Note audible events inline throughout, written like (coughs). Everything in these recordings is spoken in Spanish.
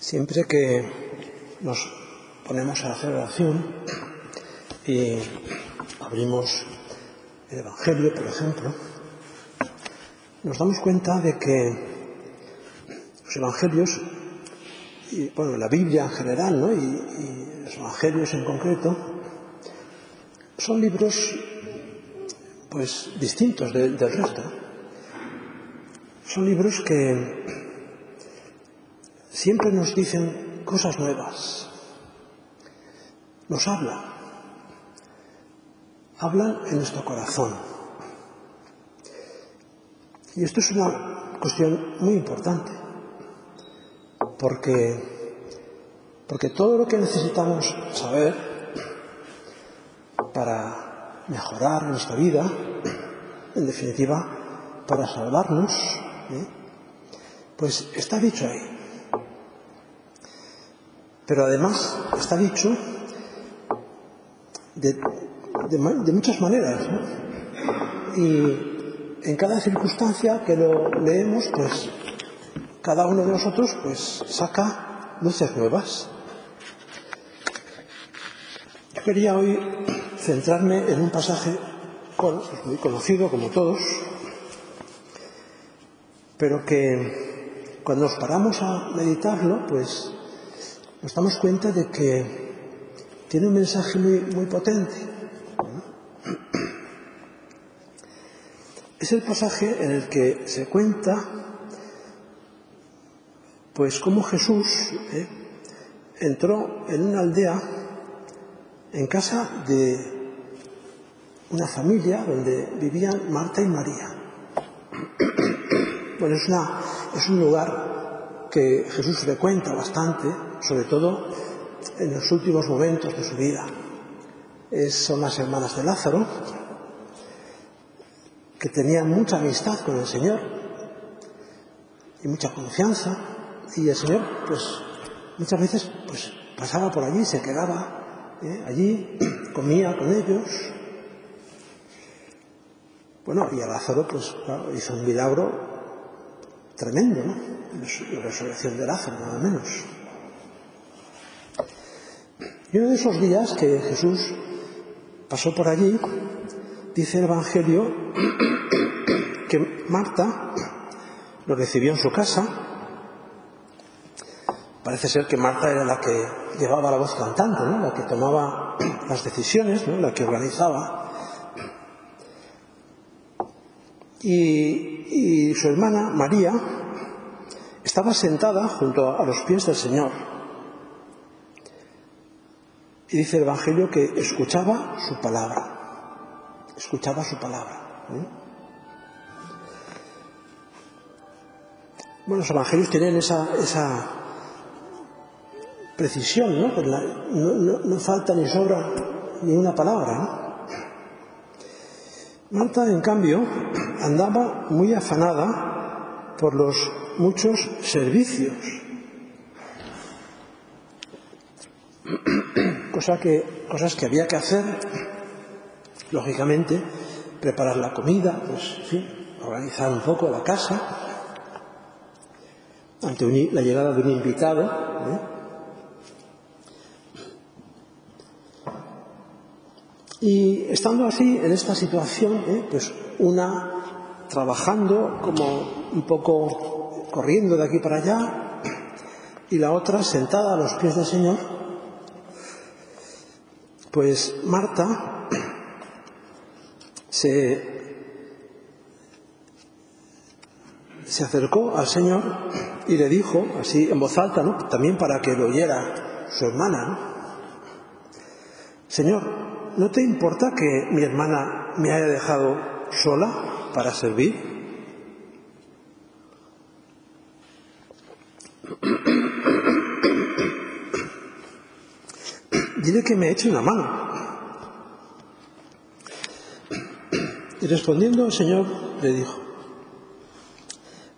Siempre que nos ponemos a hacer oración y abrimos el Evangelio, por ejemplo, nos damos cuenta de que los Evangelios, y, bueno, la Biblia en general, ¿no? y, y los Evangelios en concreto, son libros pues distintos de, del resto. Son libros que siempre nos dicen cosas nuevas. Nos habla. Habla en nuestro corazón. Y esto es una cuestión muy importante. Porque, porque todo lo que necesitamos saber para mejorar nuestra vida, en definitiva, para salvarnos, ¿eh? pues está dicho ahí. Pero además está dicho de, de, de muchas maneras. ¿no? Y en cada circunstancia que lo leemos, pues cada uno de nosotros pues saca luces nuevas. Yo quería hoy centrarme en un pasaje bueno, pues muy conocido como todos, pero que cuando nos paramos a meditarlo, pues nos damos cuenta de que tiene un mensaje muy, muy potente. Es el pasaje en el que se cuenta, pues, cómo Jesús ¿eh? entró en una aldea, en casa de una familia donde vivían Marta y María. (clears throat) Bueno, es, una, es un lugar que Jesús frecuenta bastante, sobre todo en los últimos momentos de su vida. Son las hermanas de Lázaro, que tenían mucha amistad con el Señor y mucha confianza, y el Señor, pues, muchas veces, pues, pasaba por allí, se quedaba ¿eh? allí, (clears throat) comía con ellos. Bueno, y a Lázaro, pues, hizo un milagro tremendo, ¿no? La resurrección de Lázaro, nada menos. Y uno de esos días que Jesús pasó por allí, dice el Evangelio que Marta lo recibió en su casa. Parece ser que Marta era la que llevaba la voz cantante, la que tomaba las decisiones, la que organizaba. Y su hermana María estaba sentada junto a los pies del Señor. Y dice el Evangelio que escuchaba su palabra. Escuchaba su palabra. ¿eh? Bueno, los Evangelios tienen esa, esa precisión, ¿no? La- no, no- no falta ni sobra ni una palabra, ¿no? Marta, en cambio, andaba muy afanada por los muchos servicios. Cosa que, cosas que había que hacer, lógicamente, preparar la comida, pues, fin, organizar un poco la casa, ante la llegada de un invitado. ¿eh? Y estando así, en esta situación, ¿eh? pues una trabajando como un poco corriendo de aquí para allá y la otra sentada a los pies del Señor, pues Marta se, se acercó al Señor y le dijo, así en voz alta, ¿no? también para que lo oyera su hermana. Señor, ¿no te importa que mi hermana me haya dejado sola para servir? Que me eche una mano. Y respondiendo el Señor le dijo,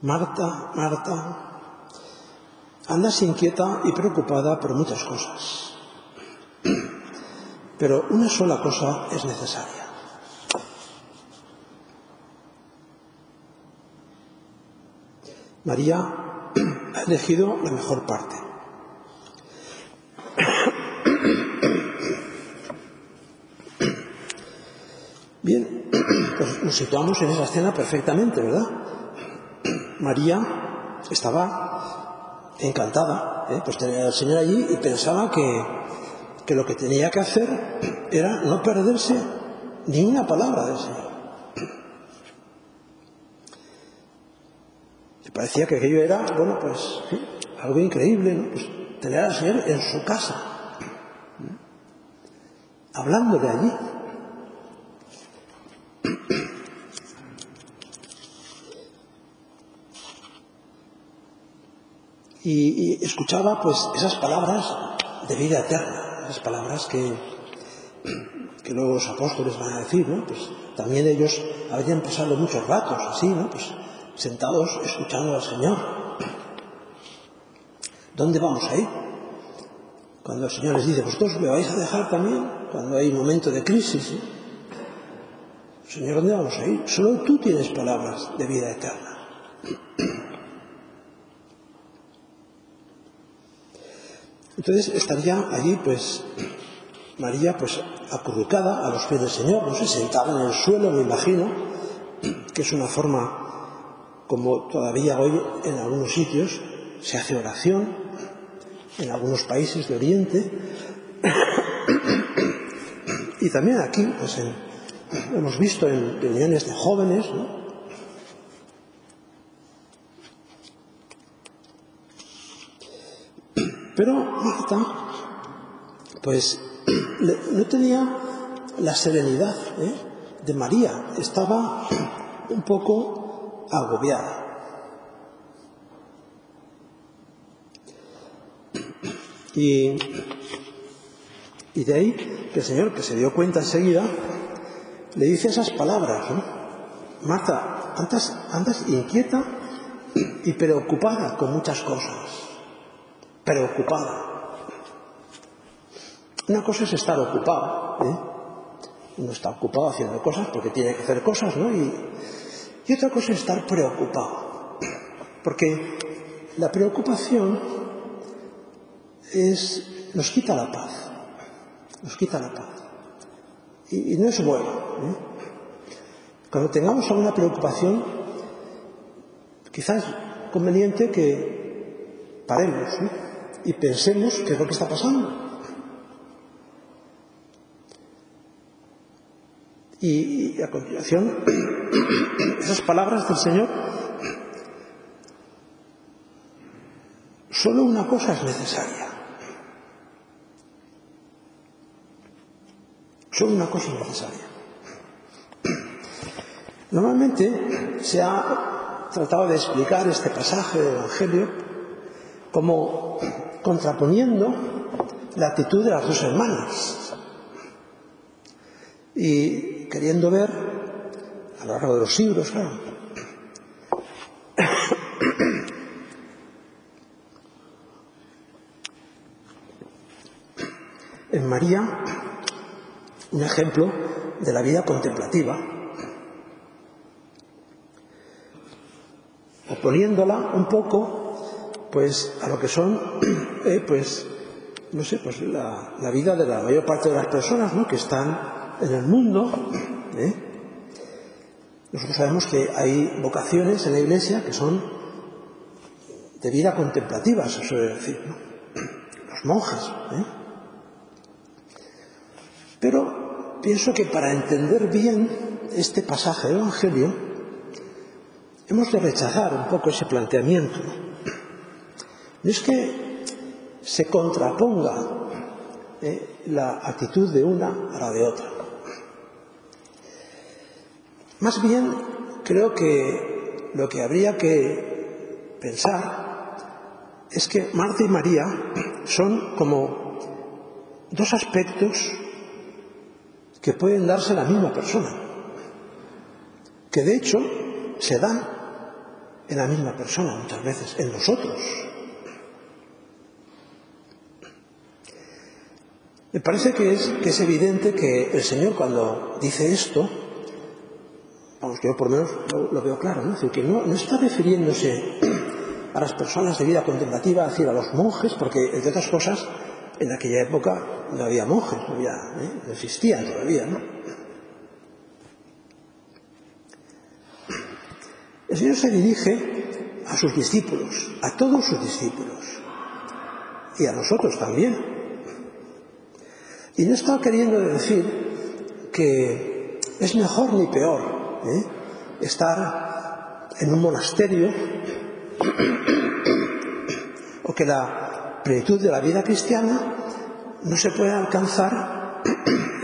Marta, Marta, andas inquieta y preocupada por muchas cosas, pero una sola cosa es necesaria. María ha elegido la mejor parte. Bien, pues nos situamos en esa escena perfectamente, ¿verdad? (clears throat) María estaba encantada, ¿eh? pues tenía al Señor allí y pensaba que, que lo que tenía que hacer (clears throat) era no perderse ni una palabra del Señor. Le parecía que aquello era, bueno, pues algo increíble, ¿no? Pues tener al Señor en su casa, hablando de allí. (clears throat) y, y escuchaba pues esas palabras de vida eterna, esas palabras que, que los apóstoles van a decir, ¿no? Pues también ellos habían pasado muchos ratos así, ¿no? Pues sentados escuchando al Señor. ¿Dónde vamos a ir? Cuando el Señor les dice, vosotros me vais a dejar también, cuando hay un momento de crisis, ¿eh? Señor, ¿dónde vamos a ir? Solo tú tienes palabras de vida eterna. Entonces estaría allí, pues, María, pues, acurrucada a los pies del Señor, no sé, sentada en el suelo, me imagino, que es una forma como todavía hoy en algunos sitios se hace oración, en algunos países de Oriente, (coughs) y también aquí, pues, hemos visto en reuniones de jóvenes, ¿no? Pero Marta, pues (clears throat) no tenía la serenidad ¿eh? de María, estaba (clears throat) un poco agobiada. (clears throat) Y, de ahí que el Señor, que se dio cuenta enseguida, le dice esas palabras, Marta, andas, andas inquieta y preocupada con muchas cosas pero. Una cosa es estar ocupado, ¿eh? uno está ocupado haciendo cosas porque tiene que hacer cosas, ¿no? Y, y otra cosa es estar preocupado, porque la preocupación es, nos quita la paz, nos quita la paz. Y, y no es bueno. ¿eh? Cuando tengamos alguna preocupación, quizás conveniente que paremos. ¿eh? Y pensemos qué es lo que está pasando. Y, a continuación, (clears throat) esas palabras del Señor, solo una cosa es necesaria. Solo una cosa es necesaria. Normalmente se ha tratado de explicar este pasaje del Evangelio como contraponiendo la actitud de las dos hermanas. Y queriendo ver a lo largo de los siglos, (coughs) en María un ejemplo de la vida contemplativa, oponiéndola un poco pues a lo que son, (clears throat) eh, pues, no sé, pues la, vida de la mayor parte de las personas, ¿no? Que están en el mundo. (clears throat) ¿eh? Nosotros sabemos que hay vocaciones en la Iglesia que son de vida contemplativa, se suele decir. (clears throat) Los monjes. ¿eh? Pero pienso que para entender bien este pasaje del Evangelio, hemos de rechazar un poco ese planteamiento. No es que se contraponga eh, la actitud de una a la de otra. Más bien, creo que lo que habría que pensar es que Marta y María son como dos aspectos que pueden darse la misma persona, que de hecho se dan en la misma persona muchas veces, en nosotros. Me parece que es, evidente que el Señor cuando dice esto, vamos, yo por lo menos lo, veo claro, ¿no? Que no, está refiriéndose a las personas de vida contemplativa, es decir, a los monjes, porque entre otras cosas, en aquella época no había monjes, no, ¿eh? no existían todavía, ¿no? El Señor se dirige a sus discípulos, a todos sus discípulos, y a nosotros también. Y no está queriendo decir que es mejor ni peor ¿eh? estar en un monasterio o que la plenitud de la vida cristiana no se puede alcanzar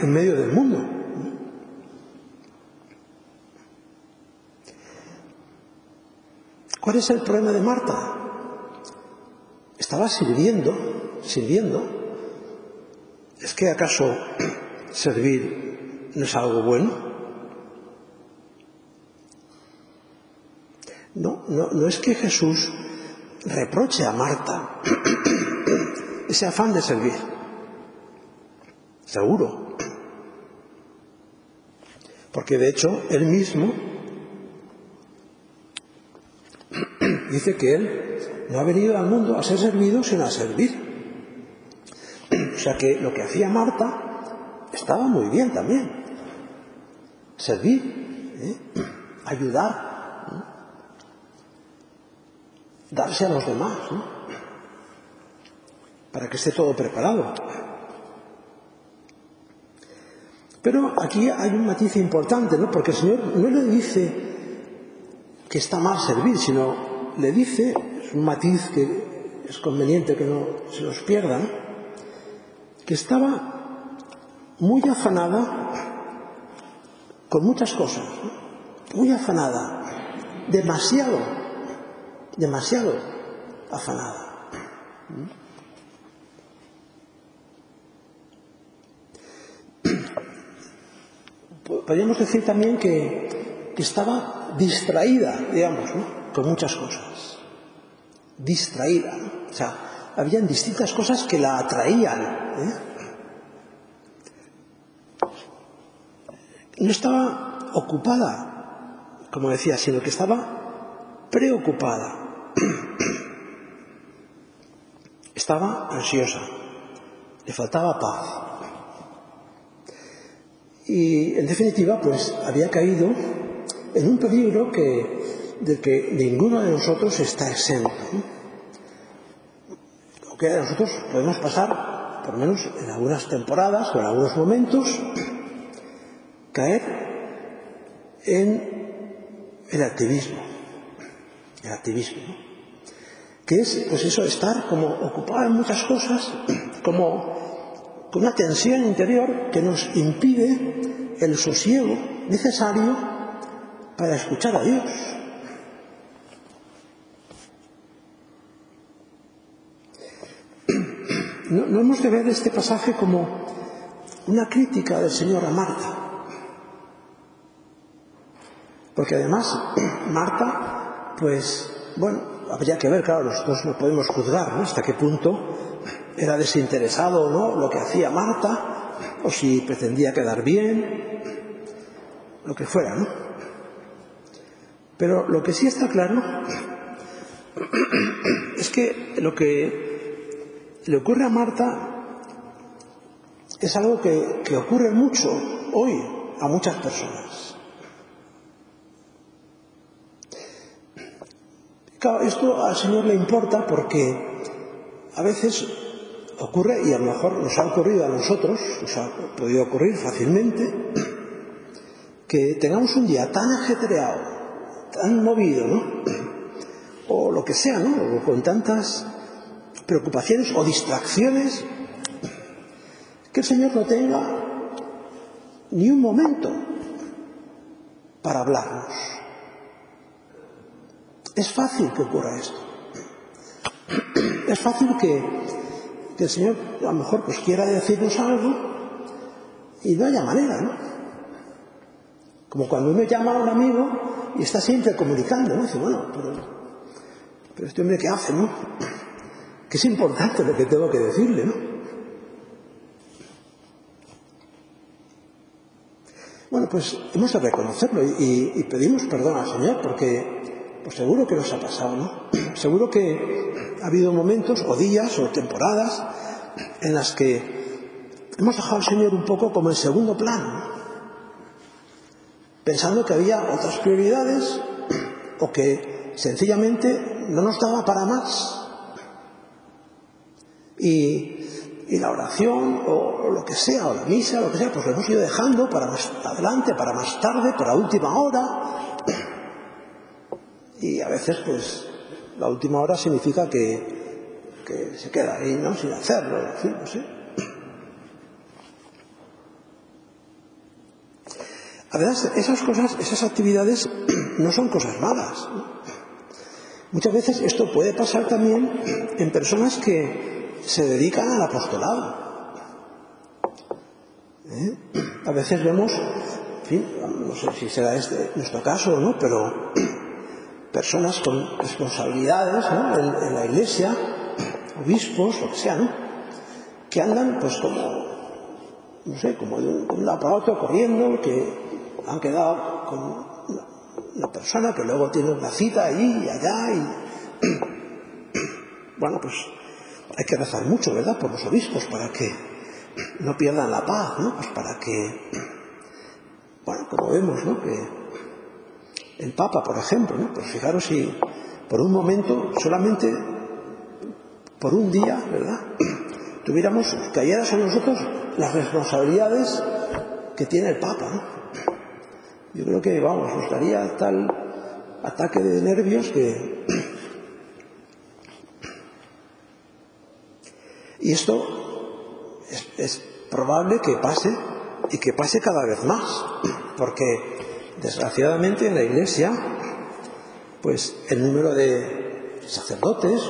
en medio del mundo. ¿Cuál es el problema de Marta? Estaba sirviendo, sirviendo, ¿Es que acaso servir no es algo bueno? No, no, no es que Jesús reproche a Marta (coughs) ese afán de servir. Seguro. Porque de hecho él mismo (coughs) dice que él no ha venido al mundo a ser servido sino a servir. Sea que lo que hacía Marta estaba muy bien también. Servir, ¿eh? (clears throat) ayudar, darse a los demás, para que esté todo preparado. Pero aquí hay un matiz importante, ¿no? Porque el Señor no le dice que está mal servir, sino le dice, es un matiz que es conveniente que no se nos pierda, que estaba muy afanada con muchas cosas, muy afanada, demasiado, demasiado afanada. (clears throat) Podríamos decir también que, estaba distraída, digamos, con muchas cosas. Distraída. O sea, habían distintas cosas que la atraían. ¿eh? no estaba ocupada, como decía, sino que estaba preocupada. (clears throat) estaba ansiosa, le faltaba paz. Y en definitiva, pues había caído en un peligro que, del que ninguno de nosotros está exento. ¿eh? O que nosotros podemos pasar por lo menos en algunas temporadas o en algunos momentos, caer en el activismo. El activismo, que es, pues eso, estar como ocupado en muchas cosas, (clears throat) como con una tensión interior que nos impide el sosiego necesario para escuchar a Dios. No, hemos de ver este pasaje como una crítica del Señor a Marta. Porque además, (clears throat) Marta, pues, bueno, habría que ver, claro, nosotros no podemos juzgar ¿no? hasta qué punto era desinteresado o no lo que hacía Marta, o si pretendía quedar bien, lo que fuera, ¿no? Pero lo que sí está claro (clears throat) es que lo que le ocurre a Marta es algo que, ocurre mucho hoy a muchas personas. Claro, esto al Señor le importa porque a veces ocurre, y a lo mejor nos ha ocurrido a nosotros, nos ha podido ocurrir fácilmente, que tengamos un día tan ajetreado, tan movido, ¿no? O lo que sea, ¿no? O con tantas preocupaciones o distracciones, que el Señor no tenga ni un momento para hablarnos. Es fácil que ocurra esto. Es fácil que, el Señor a lo mejor pues quiera decirnos algo y no haya manera, ¿no? Como cuando uno llama a un amigo y está siempre comunicando, ¿no? Dice, bueno, pero, pero este hombre qué hace, ¿no? Que es importante lo que tengo que decirle, ¿no? Bueno, pues hemos de reconocerlo y, pedimos perdón al Señor porque pues seguro que nos ha pasado, ¿no? (clears throat) Seguro que ha habido momentos o días o temporadas en las que hemos dejado al Señor un poco como en segundo plano, pensando que había otras prioridades (clears throat) o que sencillamente no nos daba para más. Y, la oración o, lo que sea, o la misa, lo que sea, pues lo hemos ido dejando para más adelante, para más tarde, para última hora. (clears throat) Y a veces, pues, la última hora significa que, se queda ahí, ¿no? Sin hacerlo, no sé. (clears throat) Además, esas cosas, esas actividades (clears throat) no son cosas malas. Muchas veces esto puede pasar también en personas que se dedican al apostolado. ¿Eh? A veces vemos, en fin, no sé si será este nuestro caso o no, pero (clears throat) personas con responsabilidades en, la iglesia, obispos, lo que sea, ¿no? que andan pues como, no sé, como de un, lado para otro corriendo, que han quedado con una persona que luego tiene una cita ahí y allá y (clears throat) bueno pues hay que rezar mucho verdad por los obispos para que no pierdan la paz no pues para que bueno como vemos no que el Papa por ejemplo no pues fijaros si por un momento solamente por un día verdad (clears throat) tuviéramos cayeras a nosotros las responsabilidades que tiene el Papa ¿no? Yo creo que, vamos, nos daría tal ataque de nervios que... (clears throat) Y esto es, probable que pase y que pase cada vez más, porque desgraciadamente en la Iglesia, pues el número de sacerdotes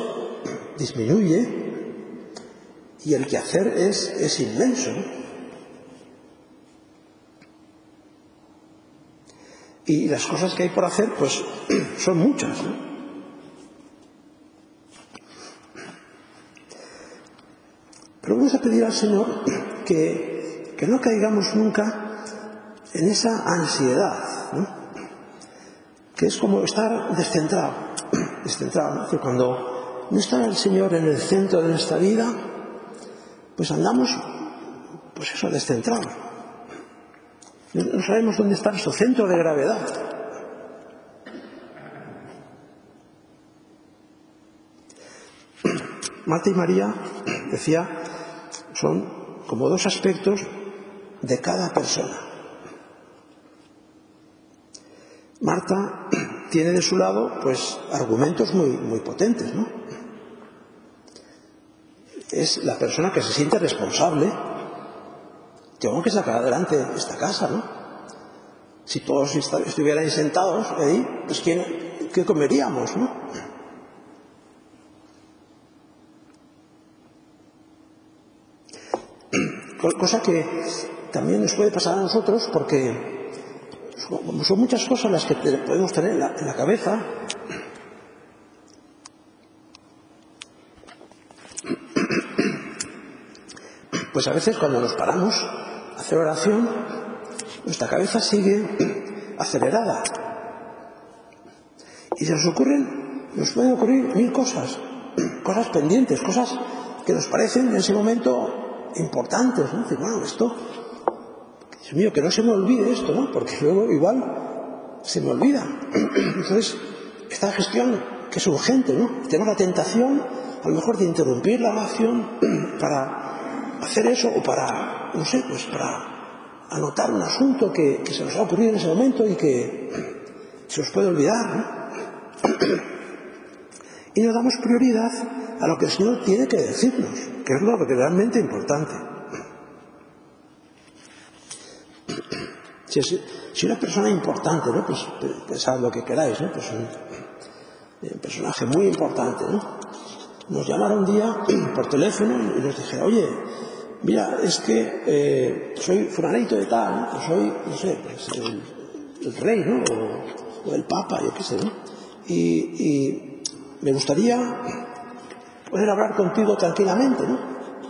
disminuye y el quehacer es, es inmenso. Y las cosas que hay por hacer, pues (clears throat) son muchas. Pero vamos a pedir al Señor que, no caigamos nunca en esa ansiedad, ¿no? que es como estar descentrado, (clears throat) descentrado, que cuando no está el Señor en el centro de nuestra vida, pues andamos, pues eso, descentrados. No sabemos dónde está su centro de gravedad. (clears throat) Marta y María, decía, son como dos aspectos de cada persona. Marta (clears throat) tiene de su lado, pues, argumentos muy, muy potentes, ¿no? Es la persona que se siente responsable tengo que sacar adelante esta casa, ¿no? Si todos estuvieran sentados ahí, pues ¿quién, ¿qué comeríamos, no? Cosa que también nos puede pasar a nosotros porque son muchas cosas las que podemos tener en la cabeza pues a veces cuando nos paramos hacer oración, nuestra cabeza sigue acelerada. Y se nos ocurren, nos pueden ocurrir mil cosas, cosas pendientes, cosas que nos parecen en ese momento importantes, ¿no? Decir, bueno, esto, Dios mío, que no se me olvide esto, ¿no? Porque luego igual se me olvida. (clears throat) Entonces, esta gestión que es urgente, ¿no? Tenemos la tentación, a lo mejor, de interrumpir la oración (clears throat) para hacer eso o para, no sé, pues para anotar un asunto que, que se nos ha ocurrido en ese momento y que (clears throat) se os puede olvidar, ¿no? Y nos damos prioridad a lo que el Señor tiene que decirnos, que es lo realmente importante. Si, es, si una persona importante, ¿no? pues pensad lo que queráis, ¿no? pues un, un personaje muy importante, ¿no? nos llamara un día (clears throat) por teléfono y nos dijera, oye, mira, es que eh, soy fulanito de tal, ¿no? Pues soy, no sé, pues el, el, rey, ¿no? O, o, el papa, yo qué sé, ¿no? Y, y me gustaría poder hablar contigo tranquilamente, ¿no?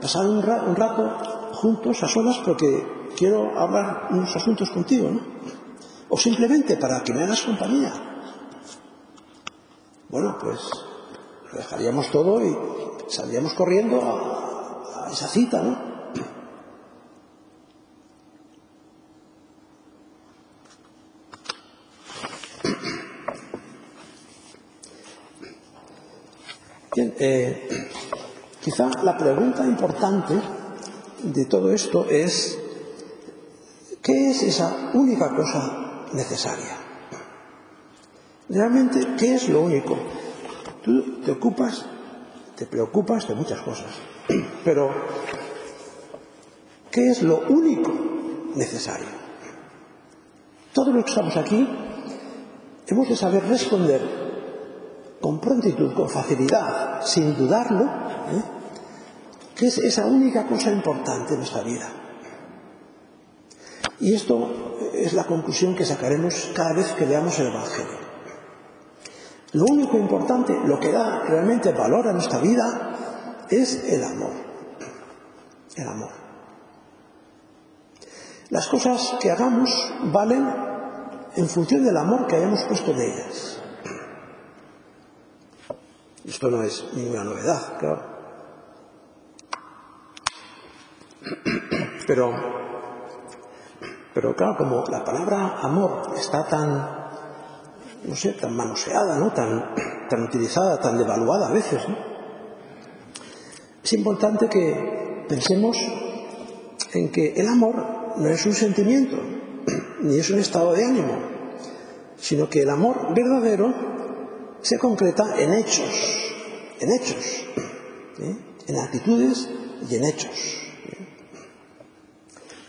Pasar un, rato juntos, a solas, porque quiero hablar unos asuntos contigo, ¿no? O simplemente para que me hagas compañía. Bueno, pues lo dejaríamos todo y saldríamos corriendo a esa cita, ¿no? Bien, eh, quizá la pregunta importante de todo esto es, ¿qué es esa única cosa necesaria? Realmente, ¿qué es lo único? Tú te ocupas, te preocupas de muchas cosas, (clears throat) pero ¿qué es lo único necesario? Todo lo que estamos aquí hemos de saber responder con prontitud, con facilidad, sin dudarlo, ¿eh? que es esa única cosa importante en nuestra vida. Y esto es la conclusión que sacaremos cada vez que leamos el Evangelio. Lo único importante, lo que da realmente valor a nuestra vida, es el amor. El amor. Las cosas que hagamos valen en función del amor que hayamos puesto en ellas. Esto no es ninguna novedad, claro. Pero, pero claro, como la palabra amor está tan, no sé, tan manoseada, ¿no? Tan, tan utilizada, tan devaluada a veces. Es importante que pensemos en que el amor no es un sentimiento, ni es un estado de ánimo, sino que el amor verdadero se concreta en hechos, en hechos, en actitudes y en hechos.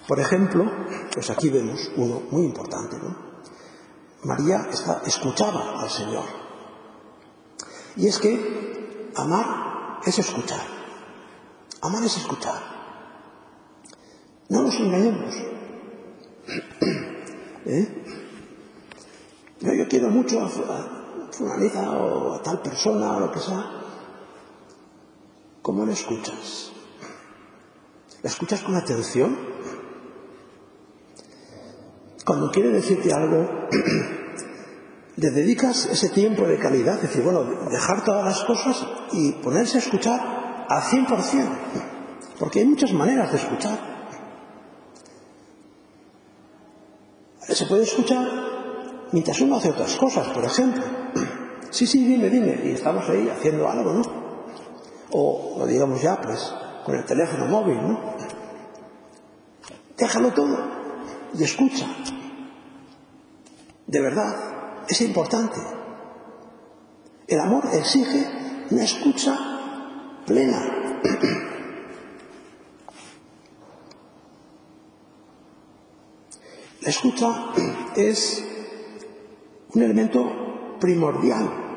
Por ejemplo, pues aquí vemos uno muy importante. María escuchaba al Señor. Y es que amar es escuchar. Amar es escuchar. No nos engañemos. (clears throat) ¿Eh? yo quiero mucho a, o a tal persona o lo que sea, ¿cómo le escuchas? ¿La escuchas con atención? Cuando quiere decirte algo, (clears throat) le dedicas ese tiempo de calidad, es decir, bueno, dejar todas las cosas y ponerse a escuchar al 100%, porque hay muchas maneras de escuchar. Se puede escuchar mientras uno hace otras cosas, por ejemplo. (clears throat) Sí, sí, dime, dime. Y estamos ahí haciendo algo, ¿no? O, digamos ya, pues, con el teléfono móvil, ¿no? Déjalo todo y escucha. De verdad, es importante. El amor exige una escucha plena. (clears throat) La escucha (clears throat) es un elemento primordial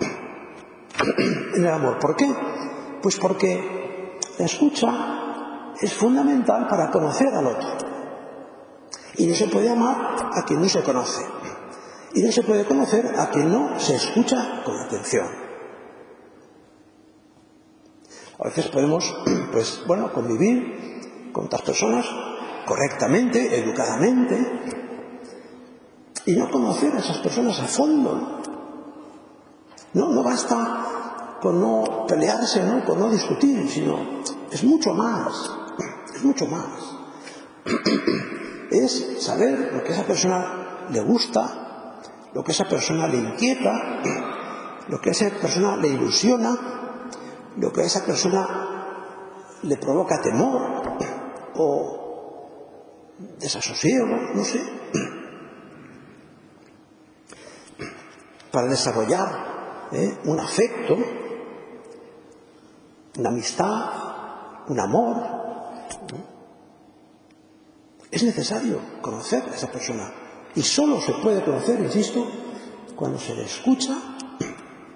(clears throat) en el amor. ¿Por qué? Pues porque la escucha es fundamental para conocer al otro. Y no se puede amar a quien no se conoce. Y no se puede conocer a quien no se escucha con atención. A veces podemos, (clears throat) pues bueno, convivir con otras personas correctamente, educadamente, y no conocer a esas personas a fondo. No, no basta con no pelearse, ¿no? con no discutir, sino es mucho más, es mucho más. (clears throat) Es saber lo que a esa persona le gusta, lo que a esa persona le inquieta, (clears throat) lo que a esa persona le ilusiona, lo que a esa persona le provoca temor (clears throat) o desasosiego, no sé. Para desarrollar ¿eh? un afecto, una amistad, un amor. Es necesario conocer a esa persona. Y solo se puede conocer, insisto, cuando se le escucha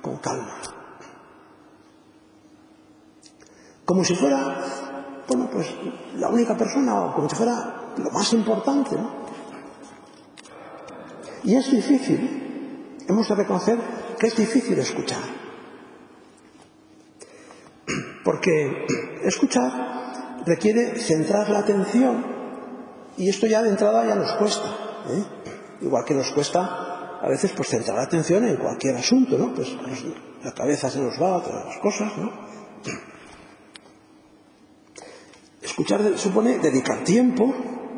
con calma. como si fuera, bueno, pues la única persona o como si fuera lo más importante. Y es difícil, hemos de reconocer que es difícil escuchar. Porque escuchar requiere centrar la atención y esto ya de entrada ya nos cuesta. ¿eh? Igual que nos cuesta a veces pues centrar la atención en cualquier asunto, ¿no? Pues, pues la cabeza se nos va a todas las cosas, ¿no? Escuchar supone dedicar tiempo,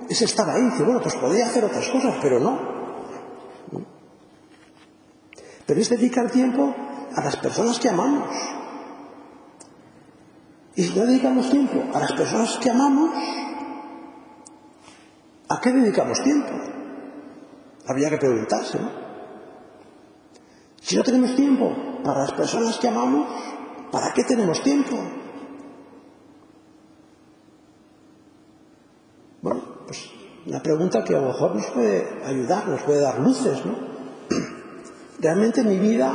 es estar ahí, bueno, pues podría hacer otras cosas, pero no. pero es dedicar tiempo a las personas que amamos. Y si no dedicamos tiempo a las personas que amamos, ¿a qué dedicamos tiempo? Habría que preguntarse, ¿no? Si no tenemos tiempo para las personas que amamos, ¿para qué tenemos tiempo? Bueno, pues una pregunta que a lo mejor nos puede ayudar, nos puede dar luces, ¿no? Realmente mi vida,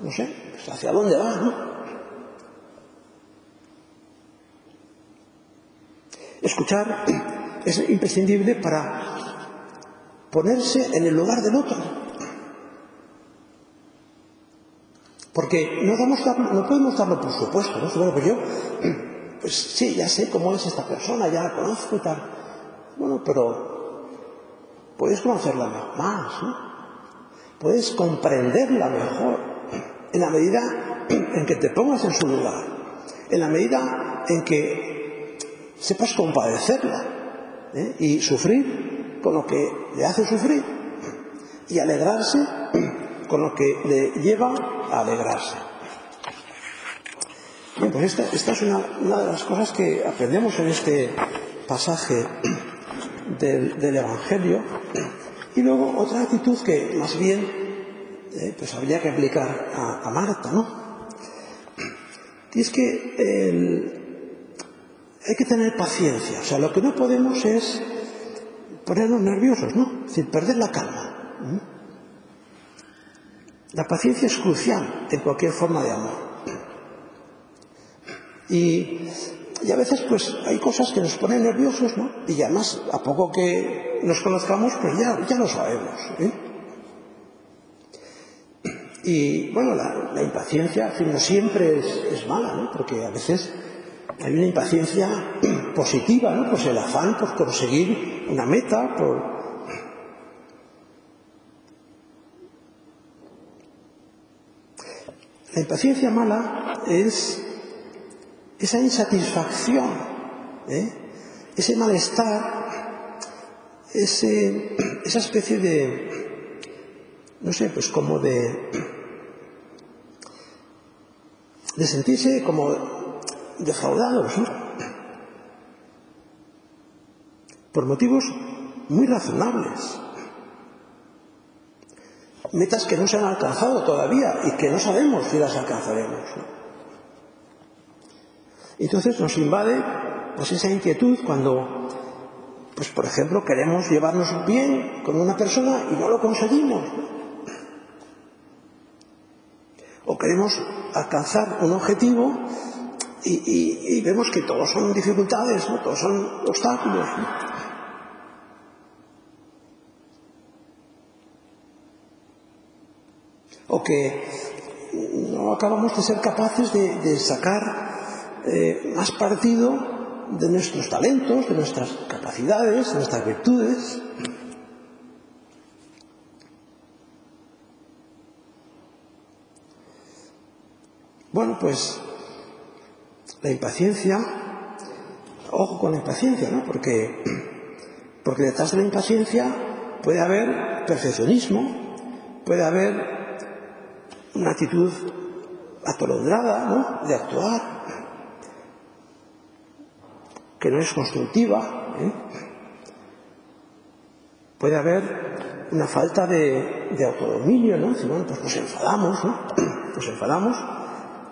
no sé, pues hacia dónde va, ¿no? Escuchar es imprescindible para ponerse en el lugar del otro. Porque no, damos, no podemos darlo por supuesto, ¿no? Bueno, pues yo, pues sí, ya sé cómo es esta persona, ya la conozco y tal. Bueno, pero puedes conocerla más, ¿no? puedes comprenderla mejor en la medida en que te pongas en su lugar, en la medida en que sepas compadecerla ¿eh? y sufrir con lo que le hace sufrir y alegrarse con lo que le lleva a alegrarse. Bien, pues esta, esta es una, una, de las cosas que aprendemos en este pasaje del, del Evangelio Y luego otra actitud que más bien eh, pues habría que aplicar a, a, Marta, ¿no? Y es que el, hay que tener paciencia. O sea, lo que no podemos es ponernos nerviosos, ¿no? Sin perder la calma. ¿Mm? La paciencia es crucial en cualquier forma de amor. Y y a veces pues hay cosas que nos ponen nerviosos, ¿no? Y además, a poco que nos conozcamos, pues ya, ya lo sabemos. ¿eh? Y bueno, la, impaciencia, en fin, no siempre es, mala, ¿no? Porque a veces hay una impaciencia (clears throat) positiva, ¿no? Pues el afán por conseguir una meta, por... La impaciencia mala es esa insatisfacción, ¿eh? ese malestar, ese, esa especie de, no sé, pues como de, de sentirse como defraudados, ¿no? por motivos muy razonables. Metas que no se han alcanzado todavía y que no sabemos si las alcanzaremos. ¿no? Entonces nos invade pues esa inquietud cuando, pues por ejemplo, queremos llevarnos bien con una persona y no lo conseguimos. O queremos alcanzar un objetivo y, y, y vemos que todos son dificultades, ¿no? todos son obstáculos. ¿no? O que no acabamos de ser capaces de, de sacar eh, más partido de nuestros talentos, de nuestras capacidades, de nuestras virtudes. Bueno, pues la impaciencia, ojo con la impaciencia, ¿no? Porque, porque detrás de la impaciencia puede haber perfeccionismo, puede haber una actitud atolondrada, ¿no? De actuar, que no es constructiva. ¿eh? Puede haber una falta de, de autodominio, ¿no? Si, bueno, pues nos enfadamos, ¿no? (clears throat) Nos enfadamos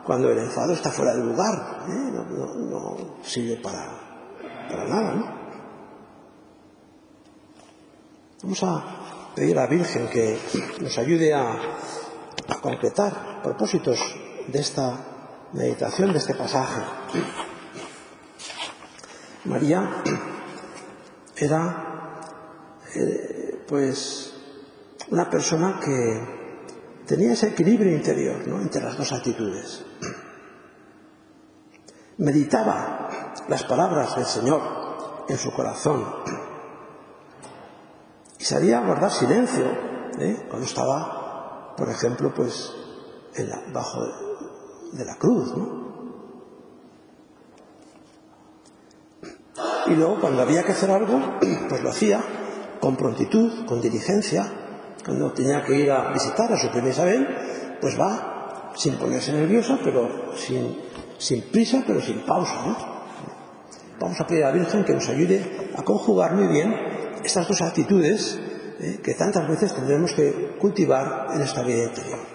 cuando el enfado está fuera de lugar, ¿eh? no, no, no, sirve para, para nada, ¿no? Vamos a pedir a la Virgen que nos ayude a, a concretar propósitos de esta meditación, de este pasaje. María era eh, pues una persona que tenía ese equilibrio interior ¿no? entre las dos actitudes. Meditaba las palabras del Señor en su corazón y sabía guardar silencio ¿eh? cuando estaba, por ejemplo, pues en la, bajo de la cruz, ¿no? Y luego cuando había que hacer algo, (clears throat) pues lo hacía con prontitud, con diligencia. Cuando tenía que ir a visitar a su prima Isabel, pues va sin ponerse nerviosa, pero sin, sin prisa, pero sin pausa. Vamos a pedir a la Virgen que nos ayude a conjugar muy bien estas dos actitudes ¿eh? que tantas veces tendremos que cultivar en esta vida interior.